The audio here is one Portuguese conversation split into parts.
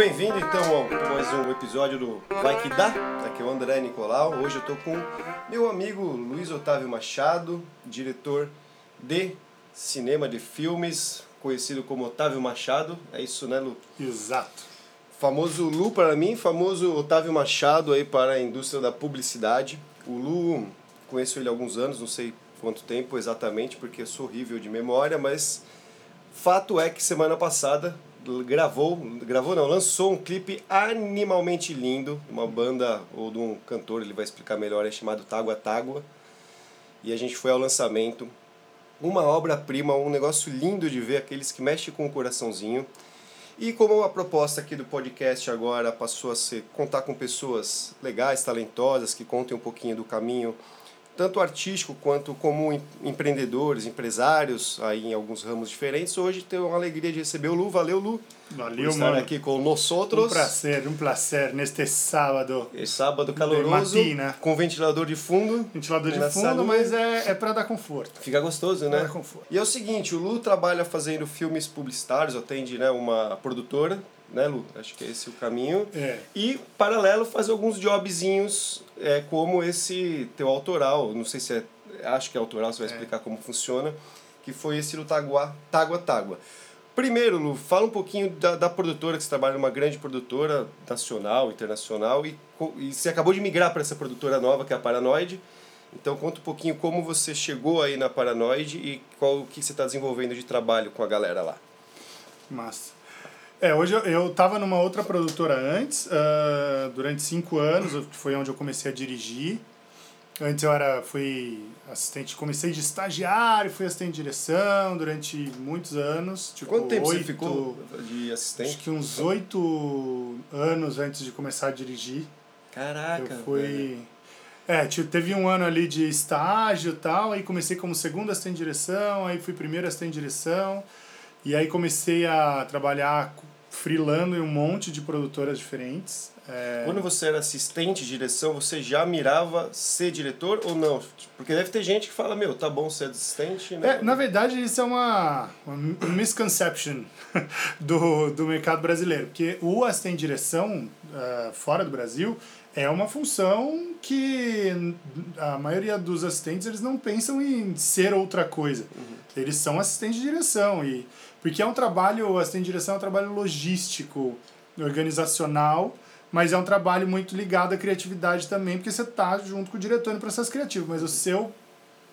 bem-vindo então a mais um episódio do Vai Que Dá. Aqui é o André Nicolau. Hoje eu tô com meu amigo Luiz Otávio Machado, diretor de cinema de filmes, conhecido como Otávio Machado. É isso, né, Lu? Exato. Famoso Lu para mim, famoso Otávio Machado aí para a indústria da publicidade. O Lu, conheço ele há alguns anos, não sei quanto tempo exatamente, porque eu sou horrível de memória, mas fato é que semana passada gravou, gravou não, lançou um clipe animalmente lindo, uma banda ou de um cantor, ele vai explicar melhor, é chamado Tágua Tágua. E a gente foi ao lançamento. Uma obra-prima, um negócio lindo de ver, aqueles que mexem com o coraçãozinho. E como a proposta aqui do podcast agora passou a ser contar com pessoas legais, talentosas, que contem um pouquinho do caminho tanto artístico quanto como empreendedores, empresários, aí em alguns ramos diferentes. Hoje tenho uma alegria de receber o Lu. Valeu, Lu. Valeu, por estar mano. aqui com nós outros. Um prazer, um prazer neste sábado. Sábado caloroso, matina. com ventilador de fundo. Ventilador de fundo, mas é, é para dar conforto. Fica gostoso, Pra né? dar conforto. E é o seguinte, o Lu trabalha fazendo filmes publicitários, atende né, uma produtora, né, Lu? Acho que é esse o caminho. É. E, paralelo, faz alguns jobzinhos, é, como esse teu autoral, não sei se é, acho que é autoral, você vai É. explicar como funciona, que foi esse do Tágua, Tágua Tágua. Primeiro, Lu, fala um pouquinho da, da produtora, que você trabalha numa grande produtora nacional, internacional, e, e você acabou de migrar para essa produtora nova, que é a Paranoide. Então, conta um pouquinho como você chegou aí na Paranoide e qual o que você está desenvolvendo de trabalho com a galera lá. Massa. É, hoje eu, eu tava numa outra produtora antes, ah, durante cinco anos, que foi onde eu comecei a dirigir. Antes eu era, fui assistente, comecei de estagiário, fui assistente de direção durante muitos anos. Tipo, Quanto tempo você ficou de Acho assistente? que uns oito anos antes de começar a dirigir. Caraca, Eu velho. fui. É, tipo, teve um ano ali de estágio e tal, aí comecei como segundo assistente de direção, aí fui primeiro assistente de direção, e aí comecei a trabalhar freelando em um monte de produtoras diferentes. É, Quando você era assistente de direção, você já mirava ser diretor ou não? Porque deve ter gente que fala, meu, tá bom ser assistente, né? É, na verdade, isso é uma, uma misconception do, do mercado brasileiro, porque o assistente de direção eh, fora do Brasil é uma função que a maioria dos assistentes eles não pensam em ser outra coisa. Eles são assistentes de direção e porque é um trabalho, assistente de direção é um trabalho logístico, organizacional, mas é um trabalho muito ligado à criatividade também, porque você está junto com o diretor no processo criativo, mas o seu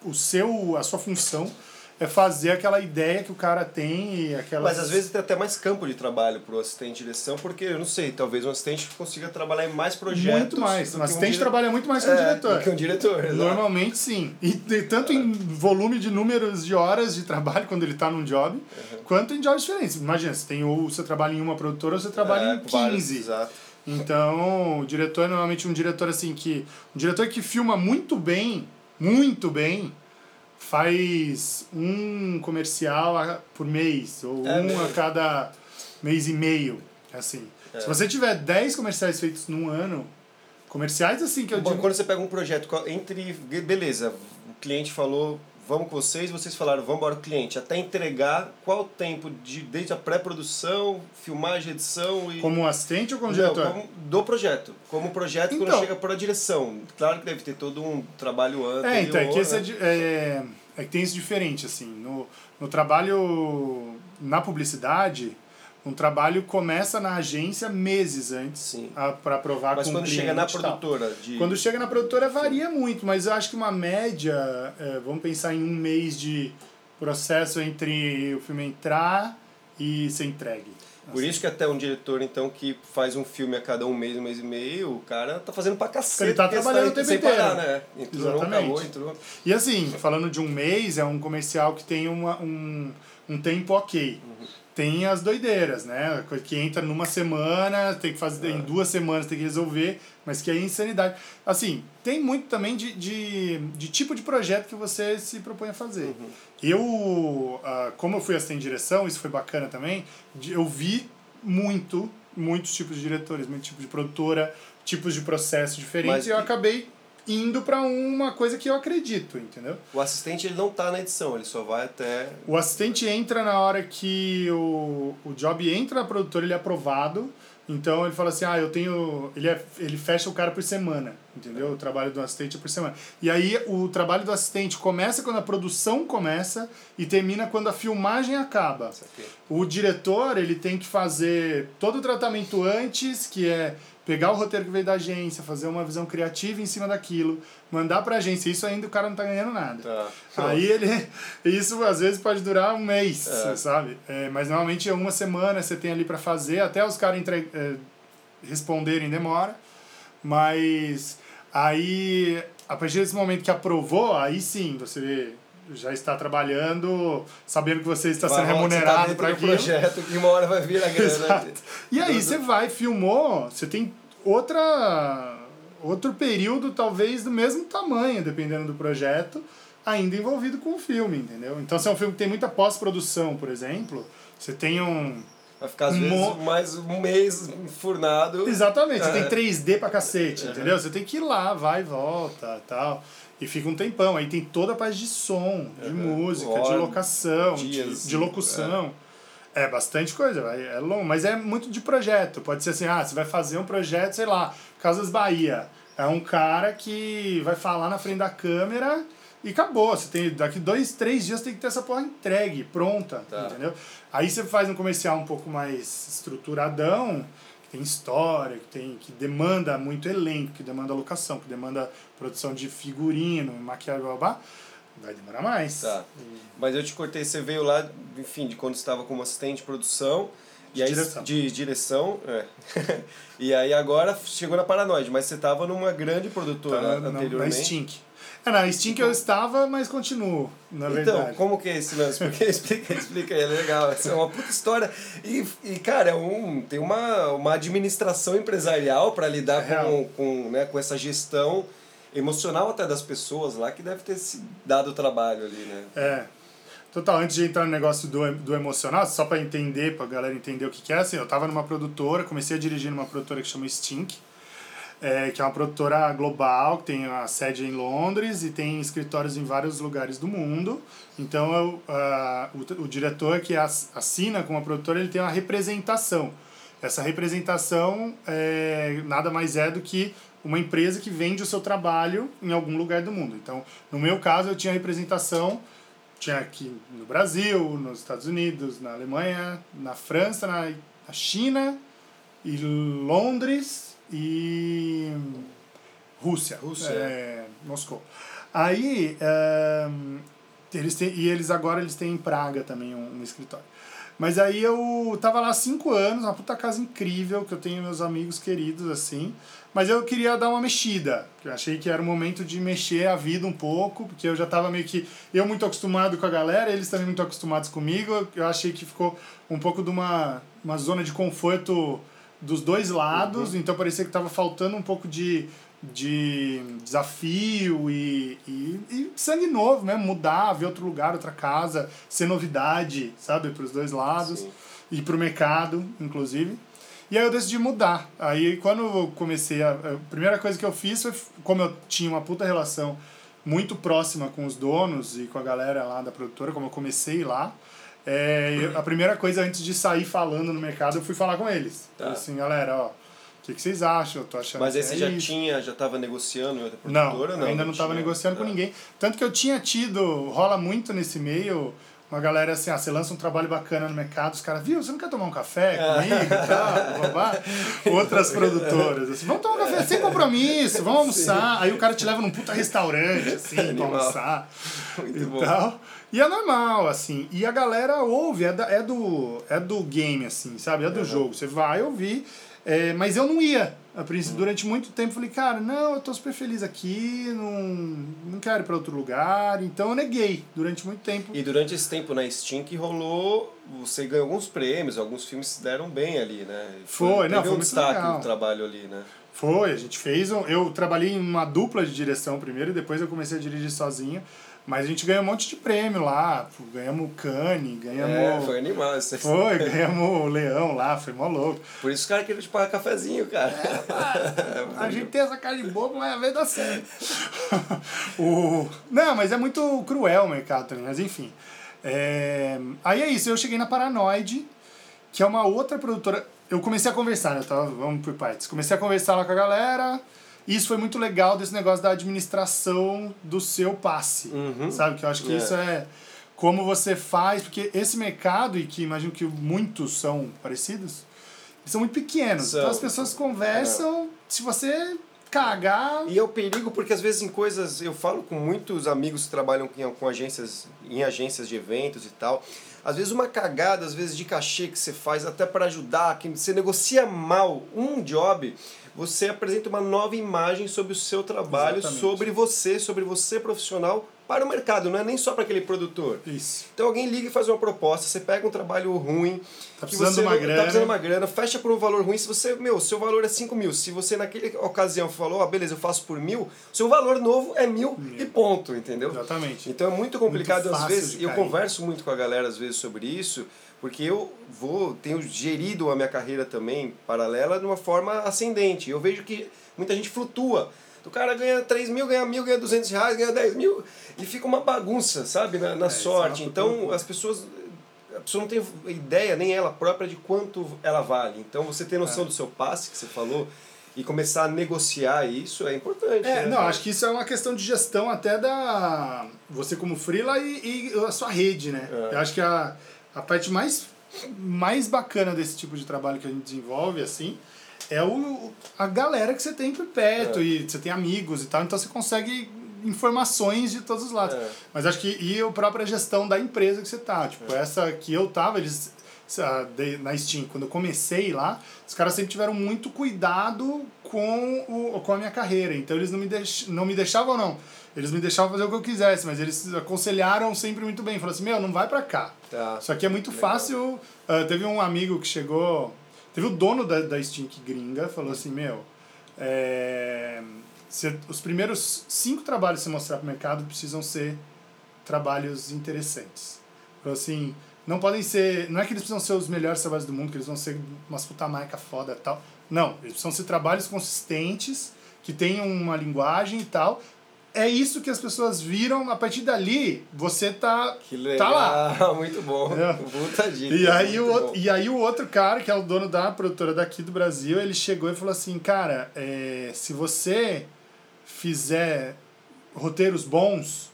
o seu a sua função é fazer aquela ideia que o cara tem e aquela Mas às vezes tem até mais campo de trabalho pro assistente de direção, porque eu não sei, talvez um assistente consiga trabalhar em mais projetos. muito mais. Um assistente dire- trabalha muito mais que um É, diretor. que um diretor, exato. Normalmente sim. E, e tanto em volume de números de horas de trabalho quando ele está num job, Uhum. quanto em jobs diferentes. Imagina, você tem ou você trabalha em uma produtora ou você trabalha É, em com vários, 15. exato. Então, o diretor é normalmente um diretor assim que. Um diretor que filma muito bem, muito bem, faz um comercial a- por mês, ou É um mesmo? a cada mês e meio. Assim. É. Se você tiver 10 comerciais feitos num ano, comerciais assim que eu Bom, digo. Quando você pega um projeto entre. Beleza, o cliente falou, vamos com vocês, vocês falaram, vamos embora o cliente. Até entregar, qual o tempo de, desde a pré-produção, filmagem, edição e. Como assistente ou como Não, diretor? como- do projeto. Como projeto quando Então. chega para a direção. Claro que deve ter todo um trabalho antes. É, então, é que, esse é, di- é, é que tem isso diferente, assim. No, no trabalho na publicidade, um trabalho começa na agência meses antes Sim. para aprovar Mas com quando chega na produtora de. Quando chega na produtora varia muito, mas eu acho que uma média, é, vamos pensar em um mês de processo entre o filme entrar e ser entregue. Por isso que até um diretor, então, que faz um filme a cada um mês, um mês e meio, o cara tá fazendo pra cacete. Ele tá trabalhando o tempo sem parar, inteiro. né? Entrou, Exatamente. acabou, entrou. E assim, falando de um mês, é um comercial que tem uma, um, um tempo ok. Tem as doideiras, né? Que entra numa semana, tem que fazer em duas semanas, tem que resolver, mas que é insanidade. Assim, tem muito também de, de, de tipo de projeto que você se propõe a fazer. Eu, ah, como eu fui assistente de direção, isso foi bacana também, eu vi muito, muitos tipos de diretores, muitos tipos de produtora, tipos de processos diferentes, Mas e eu acabei indo para uma coisa que eu acredito, entendeu? O assistente ele não tá na edição, ele só vai até. O assistente entra na hora que o, o job entra na produtora, ele é aprovado, Então ele fala assim, ah, eu tenho. Ele, é, ele fecha o cara por semana, entendeu? O trabalho do assistente é por semana. E aí o trabalho do assistente começa quando a produção começa e termina quando a filmagem acaba. O diretor, ele tem que fazer todo o tratamento antes, que é pegar o roteiro que veio da agência, fazer uma visão criativa em cima daquilo, mandar pra agência. Isso ainda o cara não tá ganhando nada. Tá. Aí ele. Isso às vezes pode durar um mês, É. sabe? É, mas normalmente é uma semana você tem ali pra fazer, até os caras entre, é, responderem demora. Mas aí, a partir desse momento que aprovou, aí sim você já está trabalhando, sabendo que você está sendo Vai, você tá remunerado dentro para aquilo. projeto que uma hora vai vir a grana. Exato. E aí você vai, filmou, você tem outra outro período talvez do mesmo tamanho, dependendo do projeto, ainda envolvido com o filme, entendeu? Então se é um filme que tem muita pós-produção, por exemplo, você tem um Vai ficar às vezes mo- mais um mês enfurnado. Exatamente, você É. tem 3D pra cacete, entendeu? Você tem que ir lá, vai e volta tal. E fica um tempão. Aí tem toda a parte de som, de Uhum. música, de locação, de, dias, de locução. É. bastante coisa, é longo, mas é muito de projeto. Pode ser assim, ah, você vai fazer um projeto, sei lá, Casas Bahia. É um cara que vai falar na frente da câmera e acabou. Você tem, daqui dois, três dias tem que ter essa porra entregue, pronta, Tá. entendeu? Aí você faz um comercial um pouco mais estruturadão, tem história, que, tem, que demanda muito elenco, que demanda locação, que demanda produção de figurino, maquiagem, blá, blá, blá, vai demorar mais. Tá. Mas eu te cortei, você veio lá, enfim, de quando estava como assistente de produção. De e aí, direção. De direção, é. e aí agora chegou na Paranoide, mas você estava numa grande produtora Tá, na, na anteriormente. Stink. É, na Stink eu estava, mas continuo, na Então, verdade. como que é esse lance? Porque explica, explica aí, é legal. Essa é uma puta história. E, e cara, é um, tem uma, uma administração empresarial para lidar É com, com, né, com essa gestão emocional até das pessoas lá, que deve ter se dado trabalho ali, né? É. Total, antes de entrar no negócio do, do emocional, só pra entender, pra galera entender o que, que é, assim, eu tava numa produtora, comecei a dirigir numa produtora que chama Stink, é, que é uma produtora global, que tem a sede em Londres e tem escritórios em vários lugares do mundo. Então, eu, ah, o, o diretor que as- assina com a produtora, ele tem uma representação. Essa representação é, nada mais é do que uma empresa que vende o seu trabalho em algum lugar do mundo. Então, no meu caso, eu tinha representação tinha aqui no Brasil, nos Estados Unidos, na Alemanha, na França, na China, e Londres e Rússia. Rússia, É, Moscou. Aí, ehm, eles têm, e eles agora eles têm em Praga também um, um escritório. Mas aí eu tava lá há cinco anos, uma puta casa incrível, que eu tenho meus amigos queridos, assim. Mas eu queria dar uma mexida, eu achei que era o momento de mexer a vida um pouco, porque eu já tava meio que... Eu muito acostumado com a galera, eles também muito acostumados comigo. Eu achei que ficou um pouco de uma, uma zona de conforto dos dois lados, então parecia que tava faltando um pouco de, de desafio e, e, e sangue novo mesmo, mudar, ver outro lugar, outra casa, ser novidade, sabe, para os dois lados Sim. e para o mercado, inclusive. E aí eu decidi mudar. Aí quando eu comecei a. A primeira coisa que eu fiz foi, como eu tinha uma puta relação muito próxima com os donos e com a galera lá da produtora, como eu comecei lá, é, eu- a primeira coisa antes de sair falando no mercado, eu fui falar com eles. Tá. Falei assim, galera, ó, o que, que vocês acham? Eu tô achando Mas aí você é já isso. tinha, já estava negociando em outra Não, produtora? ainda não estava negociando com Ah. ninguém. Tanto que eu tinha tido, rola muito nesse meio, uma galera assim, ah, você lança um trabalho bacana no mercado, os caras, viu, você não quer tomar um café comigo e tal, babá? Outras produtoras, assim, vamos tomar um café sem compromisso, vamos almoçar. Aí o cara te leva num puta restaurante, assim, pra almoçar Muito e bom. tal. E é normal, assim. E a galera ouve, é, da, é, do, é do game, assim, sabe? É do jogo. Você vai ouvir. É, mas eu não ia. A princípio, durante muito tempo, falei, cara, não, eu tô super feliz aqui, não, não quero ir pra outro lugar. Então eu neguei durante muito tempo. E durante esse tempo na Steam que rolou, você ganhou alguns prêmios, alguns filmes se deram bem ali, né? Foi, não, teve foi um destaque legal. no trabalho ali, né? Foi, a gente fez. Um, eu trabalhei em uma dupla de direção primeiro e depois eu comecei a dirigir sozinho. Mas a gente ganhou um monte de prêmio lá. Ganhamos o Cane, ganhamos. É, foi animal. Isso. Foi, ganhamos o Leão lá, foi mó louco. Por isso os caras queriam te pagar cafezinho, cara. A gente tem essa cara de bobo, mas a vez dá certo. o... Não, mas é muito cruel o mercado também, mas enfim. É... Aí é isso, eu cheguei na Paranoide, que é uma outra produtora. eu comecei a conversar, né? Eu tava, vamos por partes. Comecei a conversar lá com a galera. E isso foi muito legal desse negócio da administração do seu passe. Uhum. Sabe? Que eu acho que É. isso é como você faz, porque esse mercado, e que imagino que muitos são parecidos, são muito pequenos. São. Então as pessoas conversam, se você cagar. E é o perigo porque às vezes em coisas, eu falo com muitos amigos que trabalham com, com agências, em agências de eventos e tal. Às vezes uma cagada, às vezes de cachê que você faz até para ajudar, que você negocia mal um job, você apresenta uma nova imagem sobre o seu trabalho, Exatamente. sobre você, sobre você profissional para o mercado, não é nem só para aquele produtor. Isso. Então alguém liga e faz uma proposta, você pega um trabalho ruim, Tá precisando você de uma não- grana. Tá precisando de uma grana, fecha por um valor ruim. Se você, meu, seu valor é 5 mil. Se você naquela ocasião falou, ah, beleza, eu faço por mil, seu valor novo é mil e ponto, entendeu? Exatamente. Então é muito complicado Muito às vezes. Eu converso muito com a galera às vezes sobre isso, porque eu vou tenho gerido a minha carreira também paralela de uma forma ascendente. Eu vejo que muita gente flutua. O cara ganha 3 mil, ganha mil, ganha 200 reais, ganha 10 mil e fica uma bagunça, sabe, na, na isso é sorte. Então as pessoas a pessoa não tem ideia, nem ela própria, de quanto ela vale. Então você ter noção É. do seu passe, que você falou, e começar a negociar isso é importante. É, né? não, acho que isso é uma questão de gestão até da. Você como freela e, e a sua rede, né? É. Eu acho que a, a parte mais, mais bacana desse tipo de trabalho que a gente desenvolve, assim, é o, a galera que você tem por perto É. e você tem amigos e tal, então você consegue informações de todos os lados. É. Mas acho que e a própria gestão da empresa que você tá. Tipo, É. essa que eu tava, eles na Steam, quando eu comecei lá, os caras sempre tiveram muito cuidado com, o, com a minha carreira. Então eles não me, deix, não me deixavam, não. Eles me deixavam fazer o que eu quisesse, mas eles aconselharam sempre muito bem. Falaram assim, meu, não vai pra cá. Tá. Isso aqui é muito Legal. fácil. Ah, teve um amigo que chegou. Teve o dono da, da que gringa, falou assim: Meu, é, cê- os primeiros cinco trabalhos que você mostrar pro mercado precisam ser trabalhos interessantes. Falou assim: Não podem ser. Não é que eles precisam ser os melhores trabalhos do mundo, que eles vão ser umas puta marca foda tal. Não, eles precisam ser trabalhos consistentes, que tenham uma linguagem e tal. É isso que as pessoas viram. A partir dali, você tá, Que legal, tá lá. muito bom. É. Puta dica. E aí, o muito outro, bom. e aí o outro cara, que é o dono da produtora daqui do Brasil, ele chegou e falou assim, cara, é, se você fizer roteiros bons,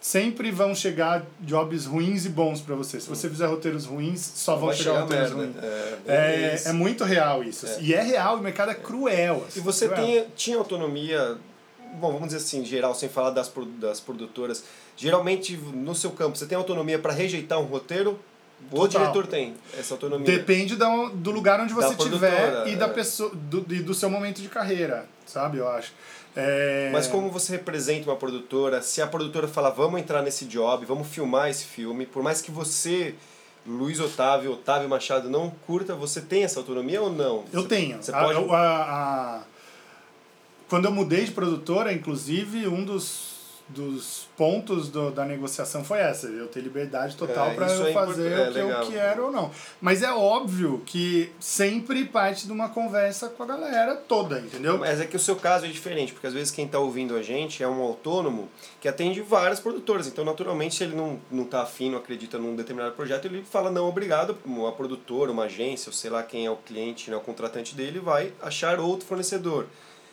sempre vão chegar jobs ruins e bons pra você. Se você fizer roteiros ruins, só vão chegar, chegar roteiros merda. ruins. É, É, isso. é muito real isso. É. E é real, o mercado é cruel. E assim, você cruel. tem, tinha autonomia, bom, vamos dizer assim, em geral, sem falar das, das produtoras, geralmente no seu campo, você tem autonomia para rejeitar um roteiro? O Total. diretor tem essa autonomia. Depende da, do lugar onde você estiver e da é. pessoa do, e do seu momento de carreira, sabe? Eu acho. É... Mas como você representa uma produtora, se a produtora fala, vamos entrar nesse job, vamos filmar esse filme, por mais que você, Luiz Otávio, Otávio Machado, não curta, você tem essa autonomia ou não? Eu Você- tenho. Você A- pode... a- a- Quando eu mudei de produtora, inclusive, um dos, dos pontos do, da negociação foi essa, eu ter liberdade total É, para eu é fazer é, o que eu legal. quero ou não. Mas é óbvio que sempre parte de uma conversa com a galera toda, entendeu? Mas é que o seu caso é diferente, porque às vezes quem está ouvindo a gente é um autônomo que atende várias produtoras. Então, naturalmente, se ele não, não tá afim, não acredita num determinado projeto, ele fala não, obrigado. Uma produtora, uma agência, ou sei lá quem é o cliente, né, o contratante dele, vai achar outro fornecedor.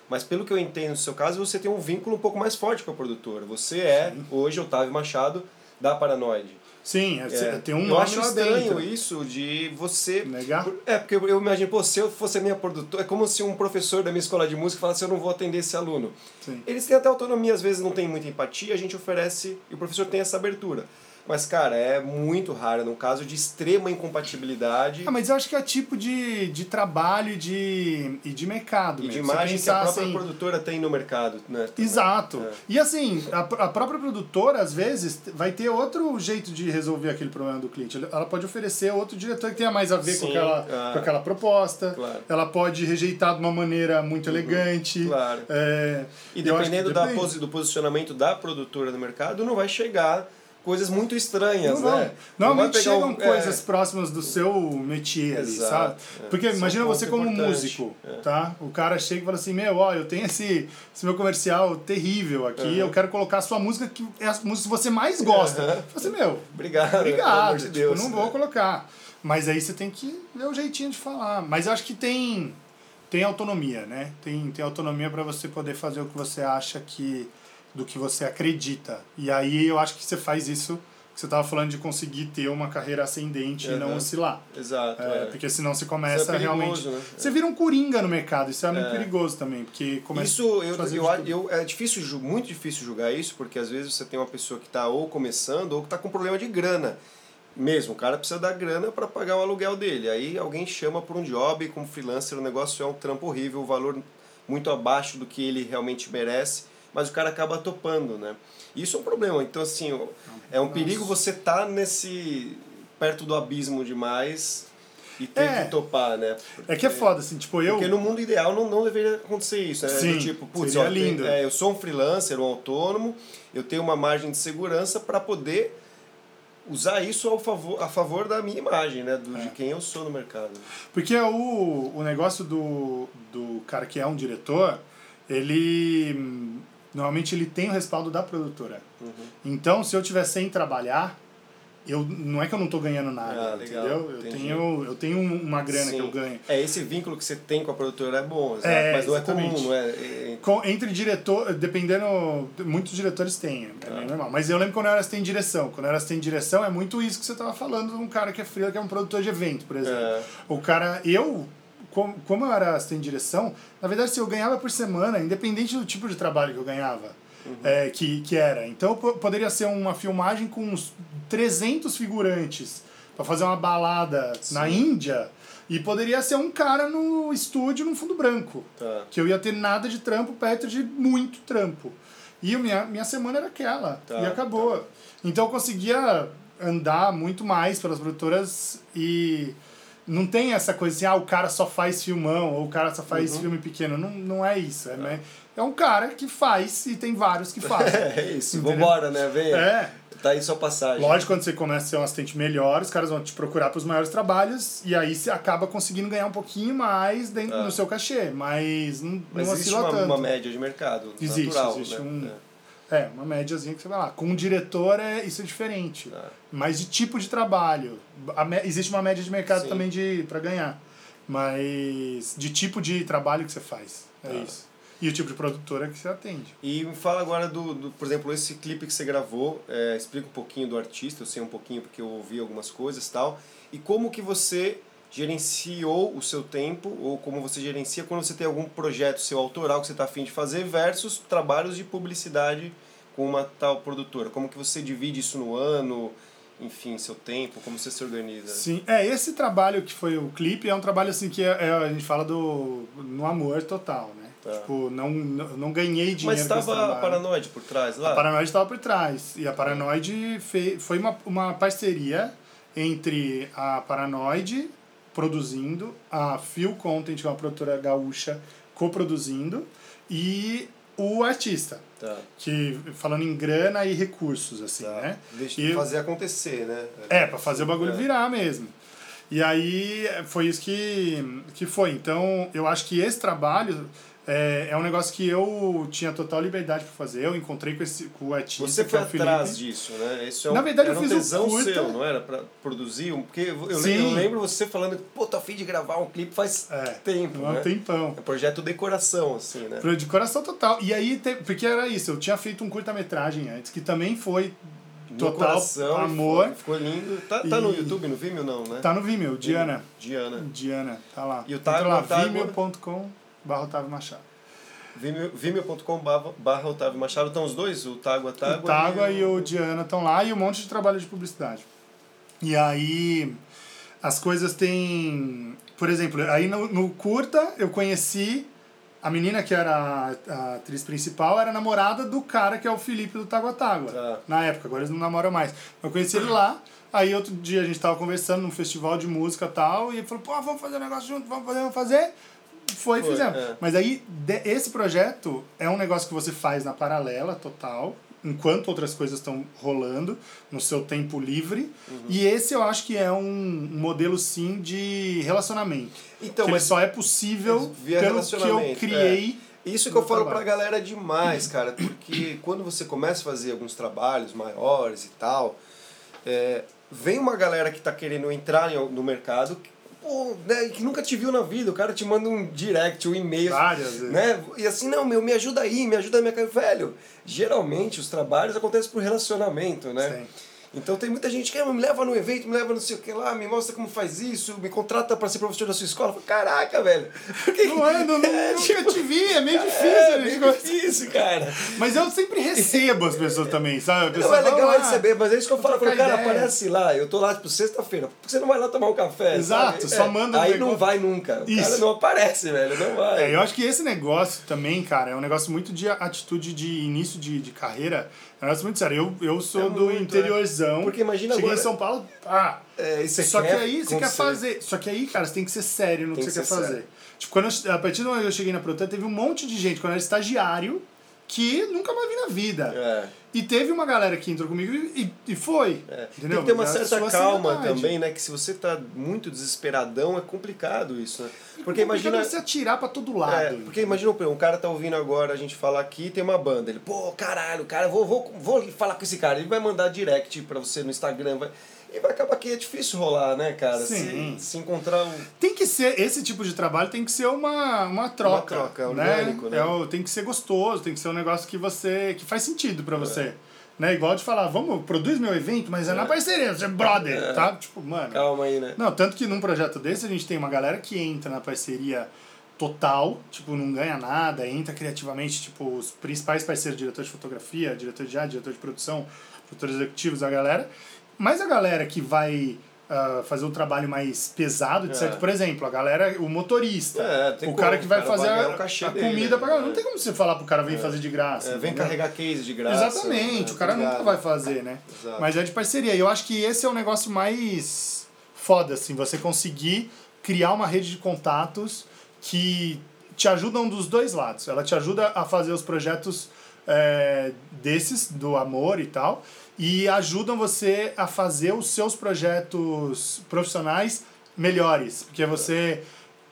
Mas pelo que eu entendo no seu caso, você tem um vínculo um pouco mais forte com a produtora. Você é, hoje, Otávio Machado, da Paranoide. Sim, é, É, tem um eu acho estranho dentro. isso de você Negar? é, porque eu eu imagino, pô, se eu fosse a minha produtora, é como se um professor da minha escola de música falasse, eu não vou atender esse aluno. Sim. Eles têm até autonomia, às vezes não tem muita empatia, a gente oferece, e o professor tem essa abertura. Mas, cara, é muito raro, num caso de extrema incompatibilidade Ah, mas eu acho que é tipo de, de trabalho e de, e de mercado. e de mesmo. Você imagem que a própria assim, produtora tem no mercado. Né. Exato. É. E assim, a, a própria produtora, às vezes, vai ter outro jeito de resolver aquele problema do cliente. Ela pode oferecer outro diretor que tenha mais a ver com Sim, aquela, ah. com aquela proposta. Claro. Ela pode rejeitar de uma maneira muito elegante. claro. É, E dependendo da posi do posicionamento da produtora no mercado, não vai chegar coisas muito estranhas, Não, né? Normalmente Não pegar chegam um- coisas é, próximas do seu métier ali, sabe? é. Porque é um imagina ponto você como importante, músico, é. tá? O cara chega e fala assim, meu, ó, eu tenho esse, esse meu comercial terrível aqui, Uhum. eu quero colocar a sua música que é a música que você mais gosta. Uhum. Assim, meu, Obrigado, obrigado, amor de tipo, Deus. não vou colocar. Mas aí você tem que ver o jeitinho de falar. Mas eu acho que tem, tem autonomia, né? Tem, tem autonomia para você poder fazer o que você acha que. Do que você acredita. E aí eu acho que você faz isso você estava falando de conseguir ter uma carreira ascendente uhum. e não oscilar. Exato. É, é. Porque senão você começa é perigoso, realmente. Né? Você vira um coringa no mercado, isso é, muito é. perigoso também. Porque começa isso eu, eu, eu, é difícil, muito difícil julgar isso, porque às vezes você tem uma pessoa que está ou começando ou que está com problema de grana. Mesmo, o cara precisa dar grana para pagar o aluguel dele. Aí alguém chama por um job como freelancer, o negócio é um trampo horrível, o valor muito abaixo do que ele realmente merece, mas o cara acaba topando, né? Isso é um problema. Então, assim, é um perigo você estar tá nesse. perto do abismo demais e ter é. que topar, né? Porque, é que é foda, assim, tipo, eu. Porque no mundo ideal não, não deveria acontecer isso, né? Sim, do tipo, putz, ó, lindo. Tem, é, eu sou um freelancer, um autônomo, eu tenho uma margem de segurança para poder usar isso ao favor, a favor da minha imagem, né? Do, é. De quem eu sou no mercado. Porque o, o negócio do, do cara que é um diretor, ele normalmente ele tem o respaldo da produtora. Uhum. Então, se eu tiver sem trabalhar, eu não é que eu não estou ganhando nada, ah, legal, entendeu? Eu tenho, eu tenho uma grana Sim. que eu ganho. É, esse vínculo que você tem com a produtora é bom, é, mas não exatamente. é comum, não é? é... Com, entre diretor, dependendo, muitos diretores têm, é ah. normal. Mas eu lembro quando era tem direção. Quando era tem direção, é muito isso que você estava falando de um cara que é frio, que é um produtor de evento, por exemplo. É. O cara, eu como, como eu era assistente de direção, na verdade, se eu ganhava por semana, independente do tipo de trabalho que eu ganhava, uhum. é, que, que era. Então, poderia ser uma filmagem com uns 300 figurantes para fazer uma balada Sim. na Índia. E poderia ser um cara no estúdio no fundo branco. Tá. Que eu ia ter nada de trampo perto de muito trampo. E minha, minha semana era aquela. Tá, e acabou. Tá. Então eu conseguia andar muito mais pelas produtoras e não tem essa coisa assim, ah, o cara só faz filmão, ou o cara só faz uhum. filme pequeno. Não, não é isso. É, né? é um cara que faz e tem vários que fazem. é isso, entendeu? vambora, né? Vem. É. Tá aí sua passagem. Lógico, quando você começa a ser um assistente melhor, os caras vão te procurar para os maiores trabalhos e aí você acaba conseguindo ganhar um pouquinho mais dentro, ah. no seu cachê, mas não, mas não existe uma, tanto. uma média de mercado existe, natural, existe né? um... É é, uma médiazinha que você vai lá. Com um diretor, é, isso é diferente. É. Mas de tipo de trabalho. A, existe uma média de mercado Sim. também de para ganhar. Mas de tipo de trabalho que você faz. É, é isso. E o tipo de produtora que você atende. E me fala agora do, do por exemplo, esse clipe que você gravou, é, explica um pouquinho do artista, eu sei um pouquinho porque eu ouvi algumas coisas e tal. E como que você gerenciou o seu tempo ou como você gerencia quando você tem algum projeto seu autoral que você está afim de fazer versus trabalhos de publicidade com uma tal produtora? Como que você divide isso no ano? Enfim, seu tempo, como você se organiza? Sim, é, esse trabalho que foi o clipe é um trabalho assim que é, é a gente fala do no amor total, né? Tá. Tipo, não, não ganhei dinheiro Mas estava a Paranoide por trás lá? A Paranoide estava por trás. E a Paranoide foi uma, uma parceria entre a Paranoide produzindo, a Phil Content, que é uma produtora gaúcha, coproduzindo, e o artista. Tá. Que, falando em grana e recursos, assim, tá. né? Deixa e, fazer acontecer, né? É, para fazer o bagulho é. virar mesmo. E aí foi isso que, que foi. Então, eu acho que esse trabalho é, é um negócio que eu tinha total liberdade para fazer. Eu encontrei com, esse, com o artista. Você foi é atrás disso, né? Isso é um, Na verdade, eu fiz um tesão curta. seu, não era? Para produzir? Porque eu, eu lembro você falando, pô, tô afim de gravar um clipe faz é, tempo. Um né? tempão. É um projeto decoração, assim, né? Decoração total. E aí, porque era isso, eu tinha feito um curta-metragem antes, que também foi total coração, amor. Ficou lindo. Tá, tá no YouTube, no Vimeo não, né? Tá no Vimeo, Diana. Diana. Diana, tá lá. E o Tago, lá, vimeo.com barra Otávio Machado. Vimeo.com barra Otávio Machado, estão os dois? O Tágua Tágua? O Tágua e, o... e o Diana estão lá e um monte de trabalho de publicidade. E aí as coisas têm... Por exemplo, aí no, no curta eu conheci a menina que era a, atriz principal era namorada do cara que é o Felipe do Tágua Tágua. Tá. Na época, agora eles não namoram mais. Eu conheci ele lá, aí outro dia a gente tava conversando num festival de música e tal, e ele falou, pô, vamos fazer um negócio junto, vamos fazer, vamos fazer foi, foi fizemos. É. Mas aí, de, esse projeto é um negócio que você faz na paralela total, enquanto outras coisas estão rolando, no seu tempo livre. Uhum. E esse eu acho que é um modelo, sim, de relacionamento. Então, que mas só é possível pelo que eu criei. É. Isso que eu falo trabalho. pra galera demais, cara, porque quando você começa a fazer alguns trabalhos maiores e tal, é, vem uma galera que tá querendo entrar no mercado, pô, né, que nunca te viu na vida, o cara te manda um direct, um e-mail. Várias vezes. Né? E assim, não, meu, me ajuda aí, me ajuda a minha cara. Velho, geralmente os trabalhos acontecem por relacionamento, né? Sim. Então tem muita gente que ah, me leva no evento, me leva não sei o que lá, me mostra como faz isso, me contrata para ser professor da sua escola. Falo, Caraca, velho. Não é, não, é, nunca tipo, te vi, é meio difícil. É, é meio difícil, cara. Mas eu sempre recebo as pessoas também, sabe? Pessoa não, é legal fala, receber, mas é isso que eu falo. Falo, cara, ideia. aparece lá, eu tô lá, tipo, sexta-feira, por que você não vai lá tomar um café? Exato, sabe? só é, manda um Aí negócio. não vai nunca. O isso. cara não aparece, velho, não vai. É, eu acho que esse negócio também, cara, é um negócio muito de atitude de início de, de carreira é um negócio muito sério. Eu, eu sou é do muito, interiorzão. É. Porque imagina Cheguei agora... em São Paulo, ah. É, só que aí você quer fazer. Só que aí, cara, você tem que ser sério no que, que você quer fazer. Sério. Tipo, quando eu, a partir do momento que eu cheguei na Protan, teve um monte de gente, quando eu era estagiário, que nunca mais vi na vida. É. E teve uma galera que entrou comigo e, e foi. É. Entendeu? Tem que ter uma certa calma também, né? Que se você tá muito desesperadão, é complicado isso, né? Porque imagina. você atirar pra todo lado. É, porque imagina, um cara tá ouvindo agora a gente falar aqui tem uma banda. Ele, pô, caralho, cara, vou, vou, vou falar com esse cara. Ele vai mandar direct pra você no Instagram. Vai... E vai acabar que é difícil rolar, né, cara? Sim. Se, se encontrar um. Tem que ser, esse tipo de trabalho tem que ser uma, uma troca. Uma troca, né? orgânico, né? É, o, tem que ser gostoso, tem que ser um negócio que você. que faz sentido para você. É. Né? Igual de falar, vamos, produz meu evento, mas é, é. na parceria, você é brother, é. tá? Tipo, mano. Calma aí, né? Não, tanto que num projeto desse a gente tem uma galera que entra na parceria total, tipo, não ganha nada, entra criativamente, tipo, os principais parceiros, diretor de fotografia, diretor de arte, diretor de produção, produtores executivos, a galera. Mas a galera que vai uh, fazer um trabalho mais pesado, de é. por exemplo, a galera, o motorista, é, o cara como, que vai fazer a, a comida né? para Não tem como você falar pro cara vir é. fazer de graça. É, vem carregar case de graça. Exatamente, o cara nunca vai fazer, né? Exato. Mas é de parceria. E eu acho que esse é o negócio mais foda, assim, você conseguir criar uma rede de contatos que te ajudam dos dois lados. Ela te ajuda a fazer os projetos é, desses, do amor e tal, e ajudam você a fazer os seus projetos profissionais melhores, porque você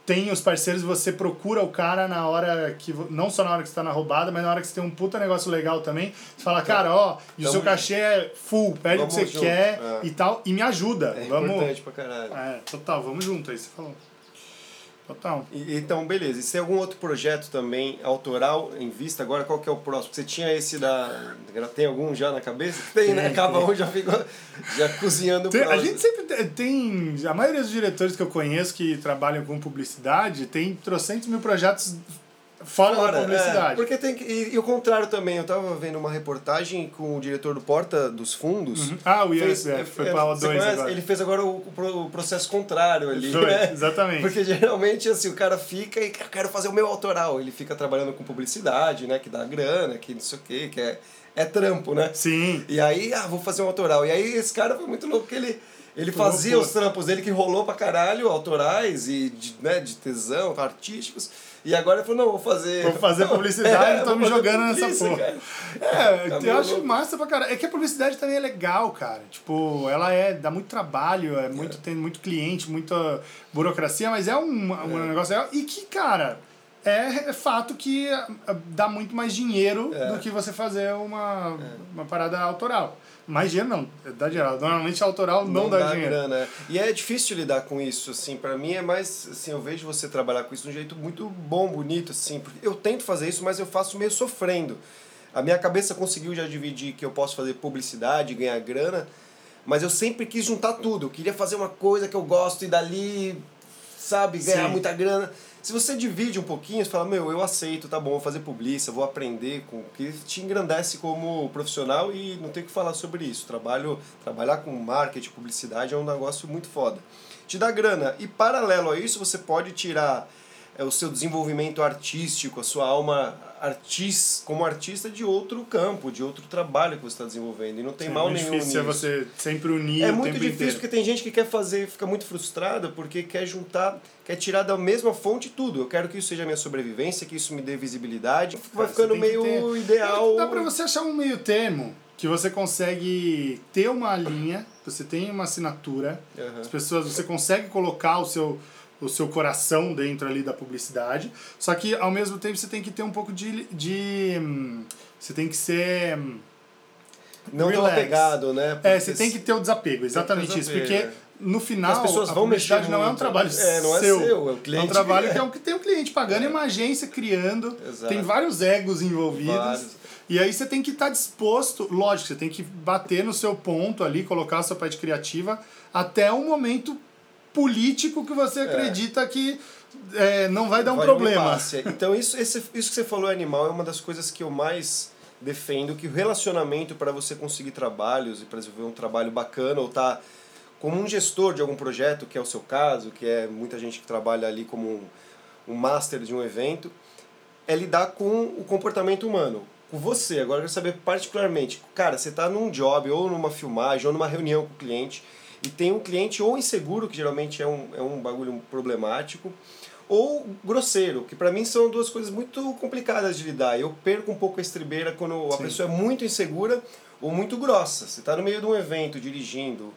tem os parceiros e você procura o cara na hora que. Não só na hora que você está na roubada, mas na hora que você tem um puta negócio legal também. Você fala, cara, ó, e o seu cachê é full, pede o que você junto. quer é. e tal, e me ajuda. É vamos... importante pra caralho. É, total, vamos junto, aí você falou. Total. E, então, beleza. E tem algum outro projeto também autoral em vista agora? Qual que é o próximo? Você tinha esse da. Tem algum já na cabeça? Tem, né? Acaba um, já ficou já cozinhando tem, A gente sempre tem. A maioria dos diretores que eu conheço que trabalham com publicidade tem trocentos mil projetos Fora, Fora da publicidade. É, porque tem que, e, e, o contrário também, eu estava vendo uma reportagem com o diretor do Porta dos Fundos. Uhum. Ah, o ISF, é, foi para o 2 agora. Ele fez agora o, o processo contrário ali. Foi, né? exatamente. Porque geralmente assim, o cara fica e eu quero fazer o meu autoral. Ele fica trabalhando com publicidade, né? Que dá grana, que não sei o quê, que é, é trampo, né? Sim. E aí, ah, vou fazer um autoral. E aí esse cara foi muito louco que ele ele fazia os trampos dele que rolou pra caralho, autorais e de, né, de tesão, artísticos. E agora ele falou, não, vou fazer. Vou fazer publicidade, é, tô me jogando nessa porra. Cara. É, tá eu acho louco. massa pra caralho. É que a publicidade também é legal, cara. Tipo, ela é, dá muito trabalho, é muito, é. tem muito cliente, muita burocracia, mas é um, um é. negócio legal. E que, cara é, é fato que é, dá muito mais dinheiro é. do que você fazer uma, é. uma parada autoral. Mais dinheiro não, dá dinheiro. Normalmente autoral não, não dá, dá dinheiro. Grana. E é difícil lidar com isso, assim, para mim é mais, assim, eu vejo você trabalhar com isso de um jeito muito bom, bonito, assim, porque eu tento fazer isso, mas eu faço meio sofrendo. A minha cabeça conseguiu já dividir que eu posso fazer publicidade, ganhar grana, mas eu sempre quis juntar tudo. Eu queria fazer uma coisa que eu gosto e dali, sabe, ganhar Sim. muita grana. Se você divide um pouquinho, você fala, meu, eu aceito, tá bom, vou fazer publicidade vou aprender, com que te engrandece como profissional e não tem o que falar sobre isso. Trabalho, trabalhar com marketing, publicidade é um negócio muito foda. Te dá grana. E paralelo a isso, você pode tirar é, o seu desenvolvimento artístico, a sua alma artis, como artista de outro campo, de outro trabalho que você está desenvolvendo. E não tem Sim, mal é nenhum difícil nisso. É você sempre unir É muito difícil inteiro. porque tem gente que quer fazer, fica muito frustrada porque quer juntar, quer tirar da mesma fonte tudo. Eu quero que isso seja a minha sobrevivência, que isso me dê visibilidade. Vai ficando meio ter... ideal. Dá para você achar um meio termo que você consegue ter uma linha, você tem uma assinatura, uhum. as pessoas, você consegue colocar o seu o seu coração dentro ali da publicidade. Só que ao mesmo tempo você tem que ter um pouco de. de você tem que ser. Não tão relax. apegado, né? É, Porque você tem que ter o desapego, exatamente isso. Porque é. No final, As pessoas a publicidade mexer não é um trabalho É, não é seu. seu, é o É um cliente trabalho que- que é o que tem o cliente pagando e uma agência criando. Exato. Tem vários egos envolvidos. Vários. E aí você tem que estar disposto, lógico, você tem que bater no seu ponto ali, colocar a sua parte criativa até um momento político que você acredita que é, não vai dar um Vai problema. Então, isso, esse, isso que você falou, animal, é uma das coisas que eu mais defendo, que o relacionamento para você conseguir trabalhos e para desenvolver um trabalho bacana ou tá como um gestor de algum projeto, que é o seu caso, que é muita gente que trabalha ali como um, um master de um evento, é lidar com o comportamento humano. Com você, agora eu quero saber particularmente, cara, você está num job ou numa filmagem ou numa reunião com o cliente e tem um cliente ou inseguro, que geralmente é um, é um bagulho problemático, ou grosseiro, que para mim são duas coisas muito complicadas de lidar. Eu perco um pouco a estribeira quando a Sim. pessoa é muito insegura ou muito grossa. Você está no meio de um evento dirigindo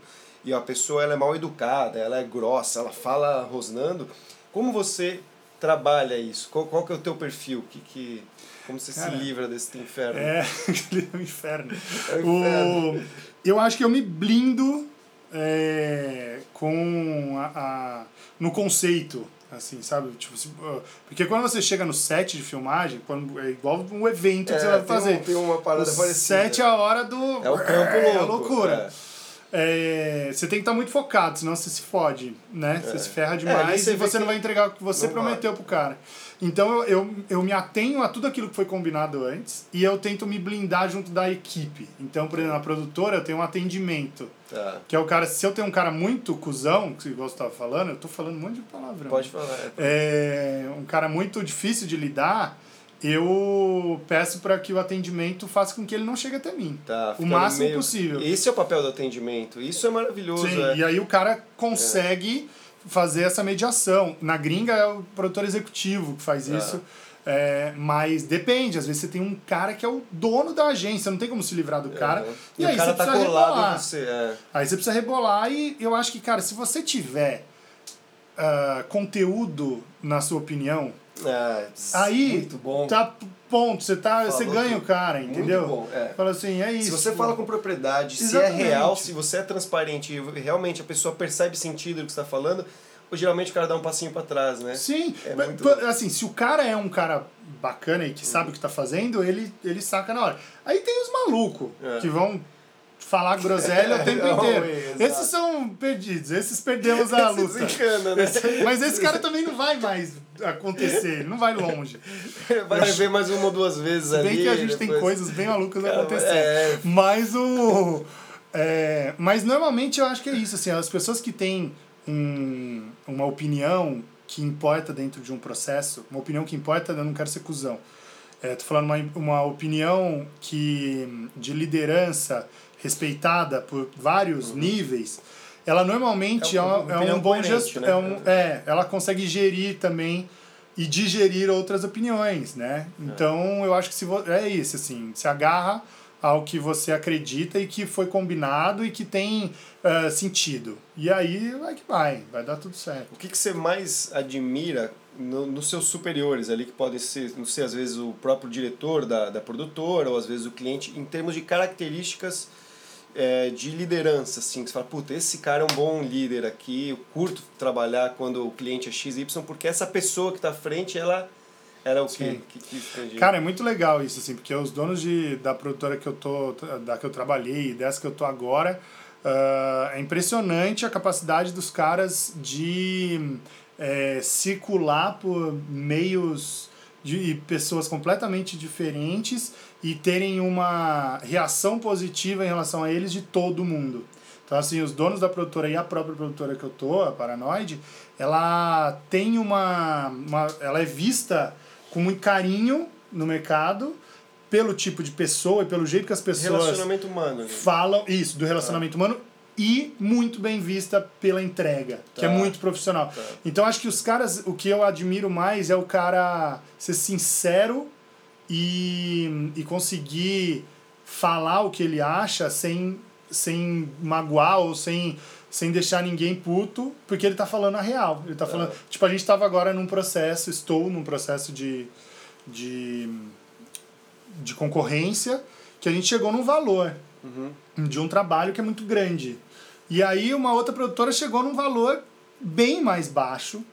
e a pessoa ela é mal educada, ela é grossa, ela fala rosnando. Como você trabalha isso? Qual, qual que é o teu perfil? Que, que, como você Cara, se livra desse inferno? É, aquele é um inferno. É um inferno. O, eu acho que eu me blindo é, com a, a- no conceito, assim, sabe? Tipo, uh, porque quando você chega no set de filmagem, quando, é igual um evento que você vai fazer. um- tem uma parada o parecida. set é a hora do... É o campo É a louco, loucura. É, você tem que estar muito focado, senão você se fode, né? Você se ferra ali demais você e você que não vai entregar o que você não prometeu pro cara. Então eu, eu, eu me atenho a tudo aquilo que foi combinado antes e eu tento me blindar junto da equipe. Então, por exemplo, na produtora eu tenho um atendimento. Tá. Que é o cara, se eu tenho um cara muito cuzão, que você estava falando, eu tô falando um monte de palavrão. Pode falar. É, um cara muito difícil de lidar, eu peço para que o atendimento faça com que ele não chegue até mim. Tá, o máximo meio- possível. Esse é o papel do atendimento. Isso é maravilhoso. Sim, é. e aí o cara consegue fazer essa mediação. Na gringa é o produtor executivo que faz isso. É, mas depende, às vezes você tem um cara que é o dono da agência, não tem como se livrar do cara. E, E, aí o cara você tá precisa colado rebolar. você. É. Aí você precisa rebolar e eu acho que, cara, se você tiver ah, conteúdo na sua opinião, É, aí muito bom. tá ponto, você, tá, você ganha tudo. o cara, Muito entendeu? bom, é. Fala assim, é isso. Se você fala com propriedade, se Exatamente. é real, se você é transparente e realmente a pessoa percebe sentido do que você está falando, geralmente o cara dá um passinho para trás, né? Sim, É muito- assim, se o cara é um cara bacana e que sabe o que tá fazendo, ele, ele saca na hora. Aí tem os malucos É. que vão falar groselha o tempo Não, inteiro. é, exato. esses são perdidos, esses perdemos a Esse luta. desencana, né? Mas esse cara também não vai mais acontecer, ele não vai longe. Vai ver mais uma ou duas vezes Se ali. bem que a gente tem depois- coisas bem malucas acontecendo. é. Mas o. é, mas normalmente eu acho que é isso, assim, as pessoas que têm um, uma opinião que importa dentro de um processo, uma opinião que importa, eu não quero ser cuzão. É, tô falando uma, uma opinião que de liderança respeitada por vários níveis, ela normalmente É é, um- é opinião um bom gestor. né? É, um, é, ela consegue gerir também e digerir outras opiniões, né? Então, eu acho que se é isso, assim, se agarra ao que você acredita e que foi combinado e que tem eh, sentido. E aí vai que vai, vai dar tudo certo. O que, que você mais admira no, nos seus superiores ali, que podem ser, não sei, às vezes o próprio diretor da, da produtora, ou às vezes o cliente, em termos de características é, de liderança, assim, que você fala, puta, esse cara é um bom líder aqui, eu curto trabalhar quando o cliente é XY, porque essa pessoa que está à frente, ela, ela é o quê? Que, que, que, Cara, é muito legal isso, assim, porque os donos de, da produtora que eu tô, da que eu trabalhei e dessa que eu tô agora, ah, é impressionante a capacidade dos caras de eh, circular por meios de pessoas completamente diferentes e terem uma reação positiva em relação a eles de todo mundo. Então, assim, os donos da produtora e a própria produtora que eu tô, a Paranoid, ela tem uma, uma. Ela é vista com muito carinho no mercado pelo tipo de pessoa e pelo jeito que as pessoas Relacionamento humano. ali. falam isso do relacionamento humano e muito bem vista pela entrega, que é Tá. muito profissional. Tá. Então acho que os caras, o que eu admiro mais é o cara ser sincero e, e conseguir falar o que ele acha sem, sem magoar ou sem, sem deixar ninguém puto, porque ele tá falando a real. Ele tá falando. Tipo, a gente tava agora num processo, estou num processo de. de de concorrência que a gente chegou num valor. uhum. de um trabalho que é muito grande. E aí uma outra produtora chegou num valor bem mais baixo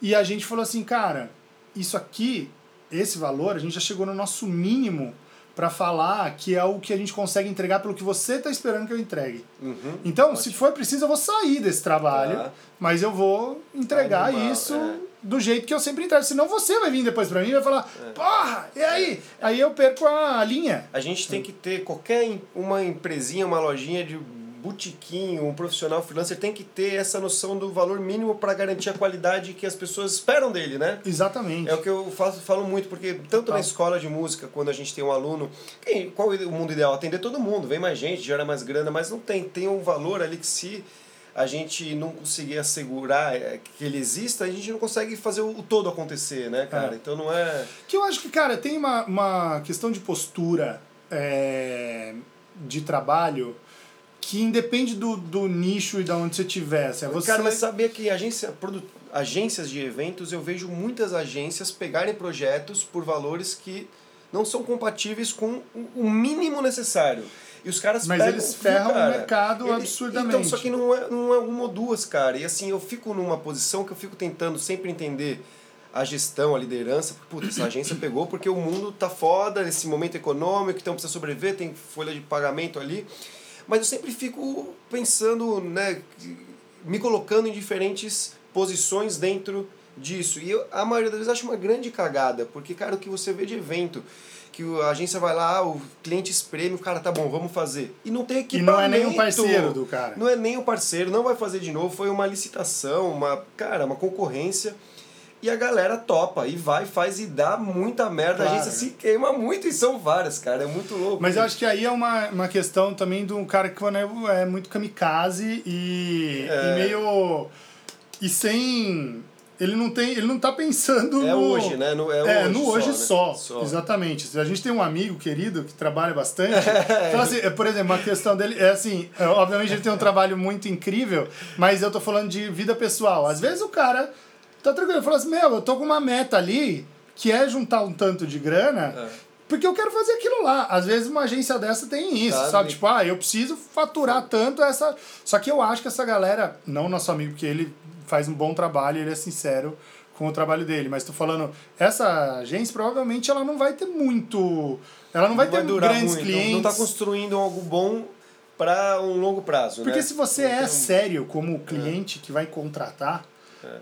e a gente falou assim, cara, isso aqui, esse valor, a gente já chegou no nosso mínimo para falar que é o que a gente consegue entregar pelo que você está esperando que eu entregue. Uhum, então, ótimo. se for preciso, eu vou sair desse trabalho, tá. mas eu vou entregar Animal, isso é. do jeito que eu sempre entrego. Senão você vai vir depois para mim e vai falar, é. porra, e aí? É. Aí eu perco a linha. A gente tem que ter qualquer uma empresinha, uma lojinha de botiquinho, um profissional freelancer tem que ter essa noção do valor mínimo para garantir a qualidade que as pessoas esperam dele, né? Exatamente. É o que eu faço, falo muito, porque tanto na escola de música, quando a gente tem um aluno, quem, qual é o mundo ideal? Atender todo mundo, vem mais gente, gera mais grana, mas não tem, tem um valor ali que se a gente não conseguir assegurar é, que ele exista, a gente não consegue fazer o todo acontecer, né, cara? É. Então não é. Que eu acho que, cara, tem uma, uma questão de postura é, de trabalho que independe do, do nicho e da onde você estiver. Assim, você... Cara, mas sabia que agência, produ... agências de eventos, eu vejo muitas agências pegarem projetos por valores que não são compatíveis com o mínimo necessário. E os caras Mas pegam, eles ferram cara, o mercado ele, absurdamente. Então, só que não é, não é uma ou duas, cara. E assim, eu fico numa posição que eu fico tentando sempre entender a gestão, a liderança. Putz, essa agência pegou porque o mundo tá foda nesse momento econômico, então precisa sobreviver, tem folha de pagamento ali. Mas eu sempre fico pensando, né, me colocando em diferentes posições dentro disso. E eu, a maioria das vezes, acho uma grande cagada, porque, cara, o que você vê de evento, que a agência vai lá, o cliente espreme, o cara, tá bom, vamos fazer. E não tem equipamento. E não é nem um parceiro do cara. Não é nem um parceiro, não vai fazer de novo, foi uma licitação, uma, cara, uma concorrência. E a galera topa e vai, faz e dá muita merda. Claro. A gente se queima muito e são várias, cara. É muito louco. Mas eu acho que aí é uma, uma questão também de um cara que é, é muito kamikaze e, é. e meio. E sem. Ele não tem, ele não tá pensando é no hoje, né? No, é, é hoje no hoje só, né? só, Exatamente. A gente tem um amigo querido que trabalha bastante. então, assim, é, por exemplo, uma questão dele é assim, é, obviamente ele tem um trabalho muito incrível, mas eu tô falando de vida pessoal. Às vezes o cara Tá tranquilo. Eu falo assim, meu, eu tô com uma meta ali, que é juntar um tanto de grana, é. porque eu quero fazer aquilo lá. Às vezes uma agência dessa tem isso, sabe? sabe? Tipo, ah, eu preciso faturar tanto essa. Só que eu acho que essa galera, não nosso amigo, porque ele faz um bom trabalho, ele é sincero com o trabalho dele, mas tô falando, essa agência provavelmente ela não vai ter muito. Ela não vai não ter vai durar grandes muito, clientes. Não, não tá construindo algo bom para um longo prazo. Porque né? se você é um... sério como cliente é. que vai contratar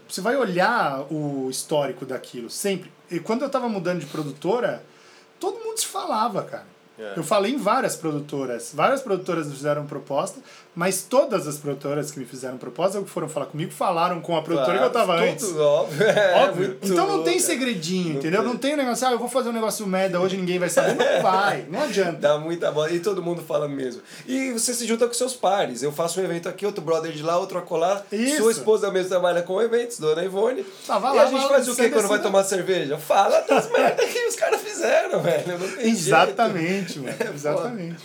Você vai olhar o histórico daquilo sempre. E quando eu estava mudando de produtora, todo mundo se falava, cara. É. Eu falei em várias produtoras. Várias produtoras me fizeram proposta, mas todas as produtoras que me fizeram proposta, ou que foram falar comigo, falaram com a produtora claro, que eu tava antes. Óbvio. É, óbvio. Então não tem segredinho, não entendeu? Tem. Não tem um negócio, ah, eu vou fazer um negócio merda, hoje ninguém vai saber. Não vai, não adianta. Dá muita bola. E todo mundo fala mesmo. E você se junta com seus pares. Eu faço um evento aqui, outro brother de lá, outro acolá. Isso. Sua esposa mesmo trabalha com eventos, dona Ivone. Tava lá, e a gente faz o que quando vai tomar cerveja? Fala das merdas que os caras fizeram, velho. Não tem Exatamente, mano. É, Exatamente.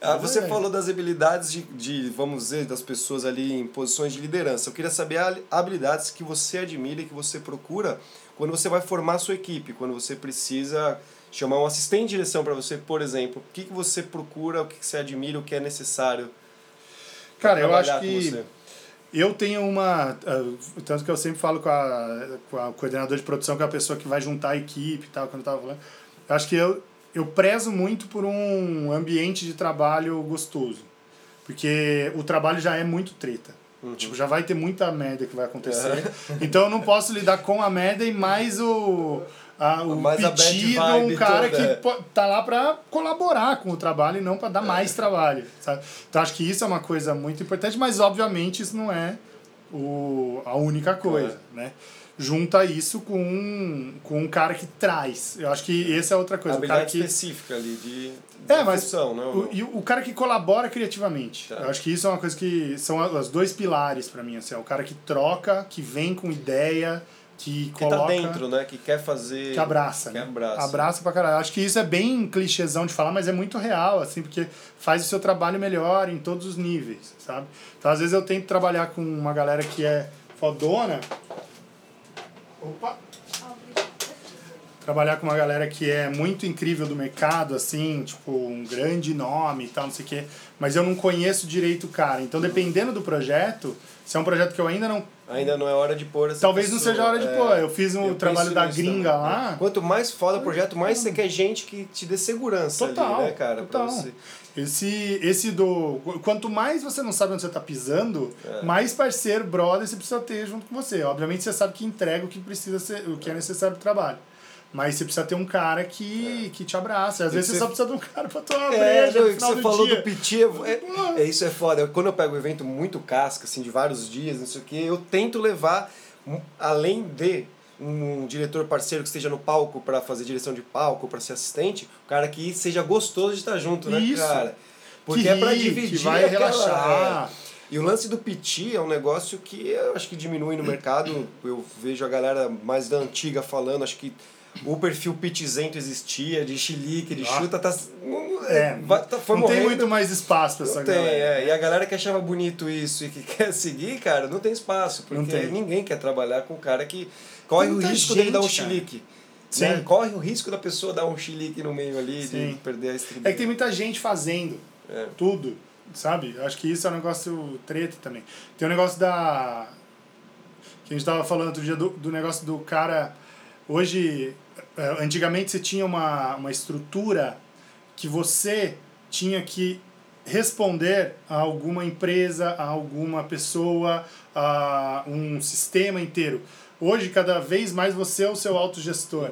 Ah, você é. falou das habilidades de, de, vamos dizer, das pessoas ali em posições de liderança. Eu queria saber habilidades que você admira e que você procura quando você vai formar a sua equipe, quando você precisa chamar um assistente de direção para você, por exemplo. O que, que você procura, o que, que você admira, o que é necessário? Cara, eu acho que eu tenho uma. Uh, tanto que eu sempre falo com a, com a coordenadora de produção, que é a pessoa que vai juntar a equipe e tal, quando eu tava falando. Eu acho que eu, eu prezo muito por um ambiente de trabalho gostoso. Porque o trabalho já é muito treta. Uhum. Tipo, já vai ter muita merda que vai acontecer. Então eu não posso lidar com a merda e mais o. A, o mais pedido a um cara toda, que é. tá lá para colaborar com o trabalho e não para dar mais trabalho. Sabe? Então acho que isso é uma coisa muito importante, mas obviamente isso não é o, a única coisa. É. Né? Junta isso com um, com um cara que traz. Eu acho que essa é outra coisa. A cara que específica ali de, de é, mas função, não, o, e o cara que colabora criativamente. Tá. Eu acho que isso é uma coisa que são os dois pilares para mim, assim, é o cara que troca, que vem com ideia, que, que tá coloca... tá dentro, né? Que quer fazer... Que abraça. Que né? abraça. Abraça pra caralho. Acho que isso é bem clichêzão de falar, mas é muito real, assim, porque faz o seu trabalho melhor em todos os níveis, sabe? Então, às vezes eu tento trabalhar com uma galera que é fodona, Opa! Trabalhar com uma galera que é muito incrível do mercado, assim, tipo, um grande nome e tal, não sei o quê. mas eu não conheço direito o cara. Então, dependendo do projeto, se é um projeto que eu ainda não Ainda não é hora de pôr essa Talvez não pessoa. seja a hora de É, pôr. Eu fiz um eu trabalho da gringa também. lá. Quanto mais foda o projeto, mais você quer gente que te dê segurança Total, ali, né, cara? total. Esse, esse do. Quanto mais você não sabe onde você tá pisando, É. mais parceiro, brother, você precisa ter junto com você. Obviamente você sabe que entrega o que precisa ser, o que é necessário pro trabalho. Mas você precisa ter um cara que, que te abraça. Às Tem vezes você só precisa de um cara pra tomar uma É, breja não, no e você do falou dia. do piti, é, é, isso é foda. Quando eu pego um evento muito casca, assim, de vários dias, não sei o quê, eu tento levar, um- além de um diretor parceiro que esteja no palco para fazer direção de palco, para ser assistente, o cara que seja gostoso de estar junto, né, Isso. cara? Porque Que é pra ri, dividir que vai aquela- relaxar. é. E o lance do piti é um negócio que eu acho que diminui no mercado. Eu vejo a galera mais da antiga falando, acho que o perfil pitizento existia, de chilique, de Ah. chuta, tá, É, vai- tá- foi não tem morrendo. muito mais espaço pra essa Não tem, galera. é. E a galera que achava bonito isso e que quer seguir, cara, não tem espaço. Não Porque tem. ninguém quer trabalhar com um cara que corre o risco dele dar um gente, chilique. Né? Corre o risco da pessoa dar um chilique no meio ali, de Sim. perder a estribeira. É que tem muita gente fazendo É. tudo, sabe? Acho que isso é um negócio treta também. Tem o negócio da. que a gente tava falando outro dia do, do negócio do cara. Hoje, eh, antigamente você tinha uma, uma estrutura que você tinha que responder a alguma empresa, a alguma pessoa, a um sistema inteiro. Hoje, cada vez mais você é o seu autogestor.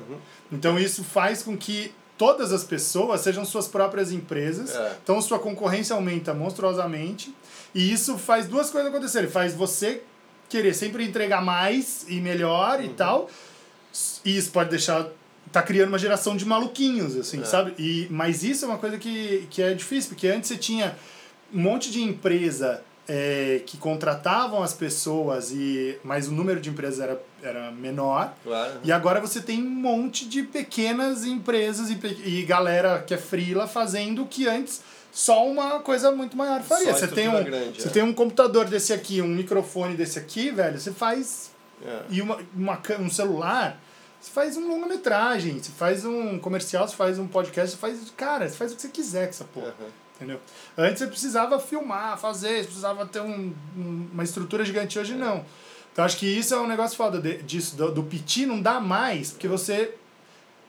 Então, isso faz com que todas as pessoas sejam suas próprias empresas. É. Então, sua concorrência aumenta monstruosamente. E isso faz duas coisas acontecerem. Faz você querer sempre entregar mais e melhor Uhum. e tal. E isso pode deixar. Tá criando uma geração de maluquinhos, assim, É. sabe? E, mas isso é uma coisa que, que é difícil, porque antes você tinha um monte de empresa é, que contratavam as pessoas, e mas o número de empresas era, era menor. Claro. E agora você tem um monte de pequenas empresas e, e galera que é frila fazendo o que antes só uma coisa muito maior faria. Só Você tem, um, grande, você é. tem um computador desse aqui, um microfone desse aqui, velho, você faz. É. E uma, uma, um celular, você faz um longa-metragem, você faz um comercial, você faz um podcast, você faz. Cara, você faz o que você quiser com essa porra. Uhum. Entendeu? Antes você precisava filmar, fazer, você precisava ter um, um- uma estrutura gigante, hoje não. Então acho que isso é um negócio foda de- disso, do, do piti não dá mais, porque você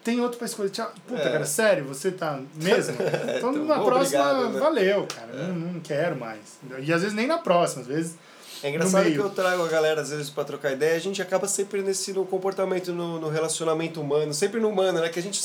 tem outro pra escolher. Puta, É. cara, sério, você tá mesmo? Então Então, na próxima, obrigado, né? valeu, cara. Não, não quero mais. E às vezes nem na próxima, às vezes. É engraçado que eu trago a galera, às vezes, pra trocar ideia, a gente acaba sempre nesse no comportamento, no, no relacionamento humano, sempre no humano, né? Que a gente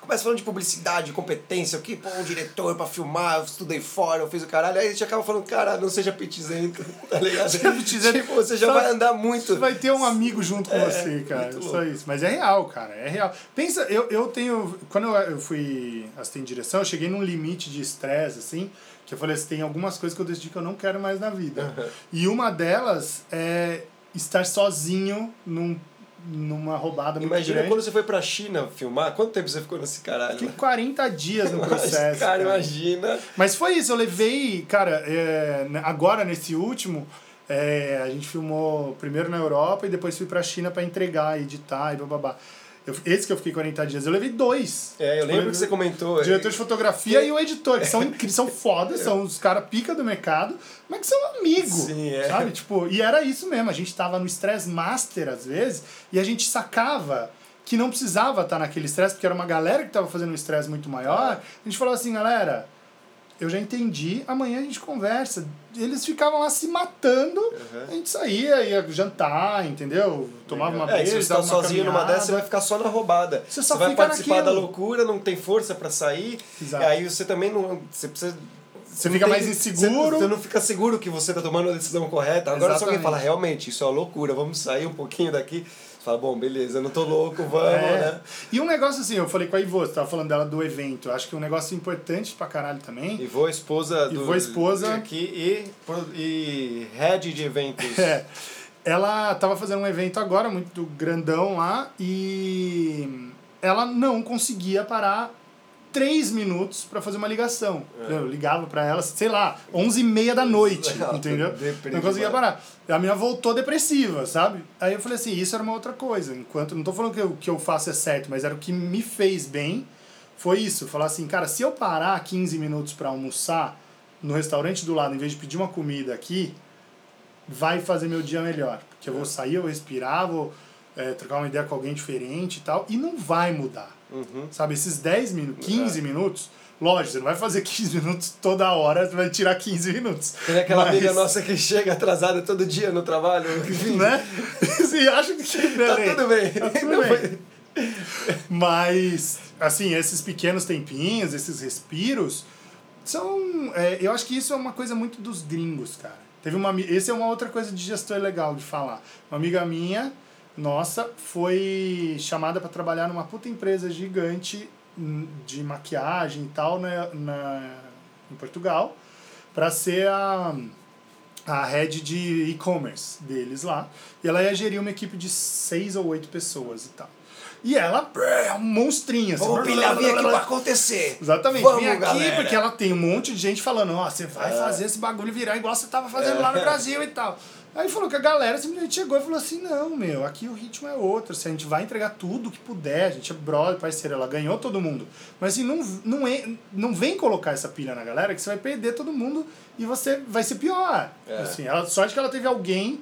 começa falando de publicidade, competência, o que, pô, um diretor pra filmar, eu estudei fora, eu fiz o caralho, aí a gente acaba falando, cara, não seja pitizento, tá ligado? Seja pitizento. tipo, você já Só- vai andar muito. Você vai ter um amigo junto com É, você, cara. Só isso. Mas é real, cara. É real. Pensa, eu, eu tenho. Quando eu, eu fui assistente de direção, eu cheguei num limite de estresse, assim, que eu falei assim: tem algumas coisas que eu decidi que eu não quero mais na vida. E uma delas é estar sozinho num, numa roubada muito Imagina grande. quando você foi pra China filmar, quanto tempo você ficou nesse caralho? Fiquei 40 dias no processo. cara, cara. imagina. Mas foi isso, eu levei, cara, é, n- agora nesse último, é, a gente filmou primeiro na Europa e depois fui pra China pra entregar, editar e bababá. Eu, esse que eu fiquei 40 dias, eu levei dois. É, eu lembro que você comentou. O diretor de fotografia É. e o editor, que são incríveis, são foda, são os caras pica do mercado, mas que são amigos. Sim, é. Sabe? Tipo, e era isso mesmo, a gente tava no stress master às vezes, e a gente sacava que não precisava estar naquele estresse, porque era uma galera que tava fazendo um estresse muito maior. A gente falou assim, galera, eu já entendi, amanhã a gente conversa. Eles ficavam lá se matando, a gente saía, ia jantar, entendeu? Tomava uma É, breja, se você tá sozinho numa caminhada. dessa, você vai ficar só na roubada. Você só vai fica participar naquilo. da loucura, não tem força pra sair. Exato. E aí você também não. Você precisa. Você não fica tem- mais inseguro. Você, você não fica seguro que você tá tomando a decisão correta. Agora, se alguém Exatamente. fala, realmente, isso é uma loucura, vamos sair um pouquinho daqui. Fala, bom, beleza, eu não tô louco, vamos, É. né? E um negócio assim, eu falei com a Ivô, você tava falando dela do evento. Eu acho que um negócio importante pra caralho também. Vou esposa do. Ivô, esposa. Aqui e, e head de eventos. É, ela tava fazendo um evento agora, muito grandão lá, e ela não conseguia parar três minutos pra fazer uma ligação. É. Eu ligava pra ela, sei lá, onze e meia da noite, entendeu? Não conseguia parar. A minha voltou depressiva, sabe? Aí eu falei assim, isso era uma outra coisa. Enquanto, não tô falando que o que eu faço é certo, mas era o que me fez bem, foi isso. Falar assim, cara, se eu parar 15 minutos pra almoçar, no restaurante do lado, em vez de pedir uma comida aqui, vai fazer meu dia melhor. Porque eu vou sair, eu vou respirar, vou é, trocar uma ideia com alguém diferente e tal, e não vai mudar. Uhum. Sabe, esses 10 minutos, 15 minutos, lógico, você não vai fazer 15 minutos toda hora, você vai tirar 15 minutos. Tem aquela Mas- amiga nossa que chega atrasada todo dia no trabalho. Enfim, Né? Você acha que Tá tudo bem. Tá tudo Não bem. foi- Mas, assim, esses pequenos tempinhos, esses respiros, são. é, eu acho que isso é uma coisa muito dos gringos, cara. Teve uma, esse é uma outra coisa de gestor legal de falar. Uma amiga minha, nossa, foi chamada para trabalhar numa puta empresa gigante de maquiagem e tal na, na, em Portugal, para ser a a head de e-commerce deles lá. E ela ia gerir uma equipe de seis ou oito pessoas e tal. E ela é um monstrinho. Assim, Vamos pilhar, vem aqui pra acontecer. Exatamente, Vamos, vem aqui galera. porque ela tem um monte de gente falando, ó, você vai fazer esse bagulho virar igual você tava fazendo lá no Brasil e tal. Aí falou que a galera simplesmente chegou e falou assim, não, meu, aqui o ritmo é outro, assim, a gente vai entregar tudo que puder, a gente é brother, parceiro, ela ganhou todo mundo. Mas assim, não, não, é, não vem colocar essa pilha na galera que você vai perder todo mundo e você vai ser pior. É. Assim, ela, sorte que ela teve alguém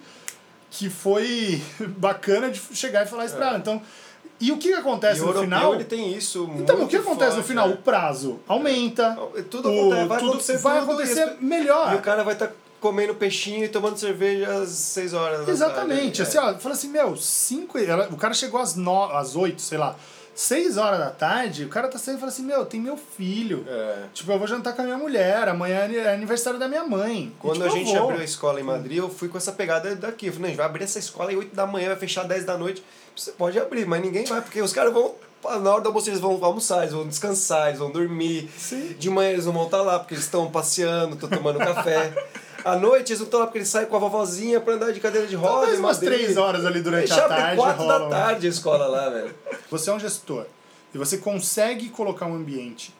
que foi bacana de chegar e falar isso pra ela. Então, e o que E acontece o no final? ele tem isso Então, o que acontece no forte, final? né? O prazo aumenta. Tudo o- acontece, vai tudo acontecer vai acontecer e melhor. E o cara vai estar comendo peixinho e tomando cerveja às 6 horas da Exatamente. tarde. Assim, ó, fala assim, meu, cinco, ela- o cara chegou às, no, às 8, sei lá, 6 horas da tarde, o cara tá saindo e fala assim, meu, tem meu filho. É. Tipo, eu vou jantar com a minha mulher, amanhã é aniversário da minha mãe. E, Quando tipo, a gente abriu a escola em Madrid, eu fui com essa pegada daqui. Eu falei, não, a gente vai abrir essa escola às 8 da manhã, vai fechar 10 da noite. Você pode abrir, mas ninguém vai, porque os caras vão. Na hora do almoço eles vão almoçar, eles vão descansar, eles vão dormir. Sim. De manhã eles não vão estar lá, porque eles estão passeando, estão tomando café. À noite eles não estão lá porque eles saem com a vovozinha pra andar de cadeira de roda. Talvez umas. 3 horas ali durante Deixa a tarde. 4 da rolam. tarde a escola lá, velho. Você é um gestor e você consegue colocar um ambiente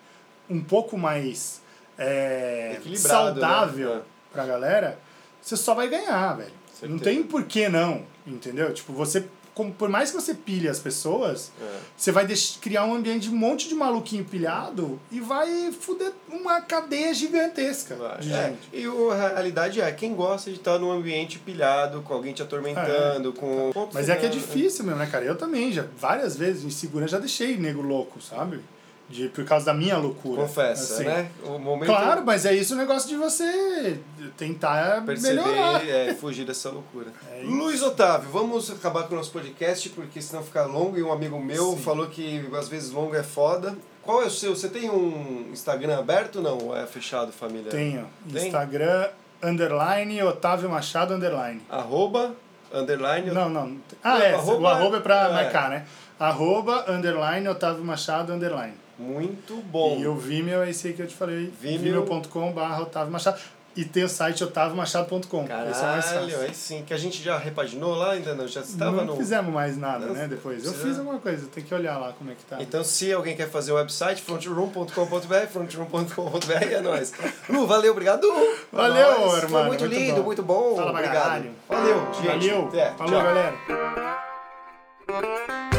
um pouco mais é, Equilibrado, saudável né? pra galera, você só vai ganhar, velho. Não Certeza. tem por que não, entendeu? Tipo, você, como- por mais que você pilhe as pessoas, É. você vai criar um ambiente de um monte de maluquinho pilhado e vai fuder uma cadeia gigantesca de É, gente. e o- a realidade é, quem gosta de estar num ambiente pilhado, com alguém te atormentando, com... ponto Mas é que é difícil mesmo, né, cara? Eu também, já várias vezes em segurança já deixei nego louco, sabe? De, por causa da minha loucura. Confessa, assim. né? O momento Claro, mas é isso o negócio de você tentar perceber, melhorar. é, fugir dessa loucura. É. Luiz Otávio, vamos acabar com o nosso podcast, porque senão fica longo, e um amigo meu Sim. falou que às vezes longo é foda. Qual é o seu? Você tem um Instagram aberto ou não? Ou é fechado, família? Tenho. Tem? Instagram, underline, Otávio Machado, underline. Arroba, underline... Não, não. Ah, Não, é. arroba- o arroba é pra é. marcar, né? Arroba, underline, Otávio Machado, underline. Muito bom. E o Vimeo é esse aí que eu te falei. Vimeo. Vimeo.com barra Otávio Machado. E tem o site otaviomachado.com. Esse é mais Caralho, fácil. aí sim. Que a gente já repaginou lá ainda não? Já estava não no... fizemos mais nada, Não, né? Depois. Eu fiz alguma coisa, tem que olhar lá como é que tá. Então, se alguém quer fazer o website, frontroom.com.br, frontroom.com.br é nóis. Lu, valeu, obrigado. Valeu, Nóis. Foi irmão, muito, muito lindo, bom. muito bom. Fala obrigado. caralho. Valeu, gente. Valeu. Até. Falou, Tchau. galera.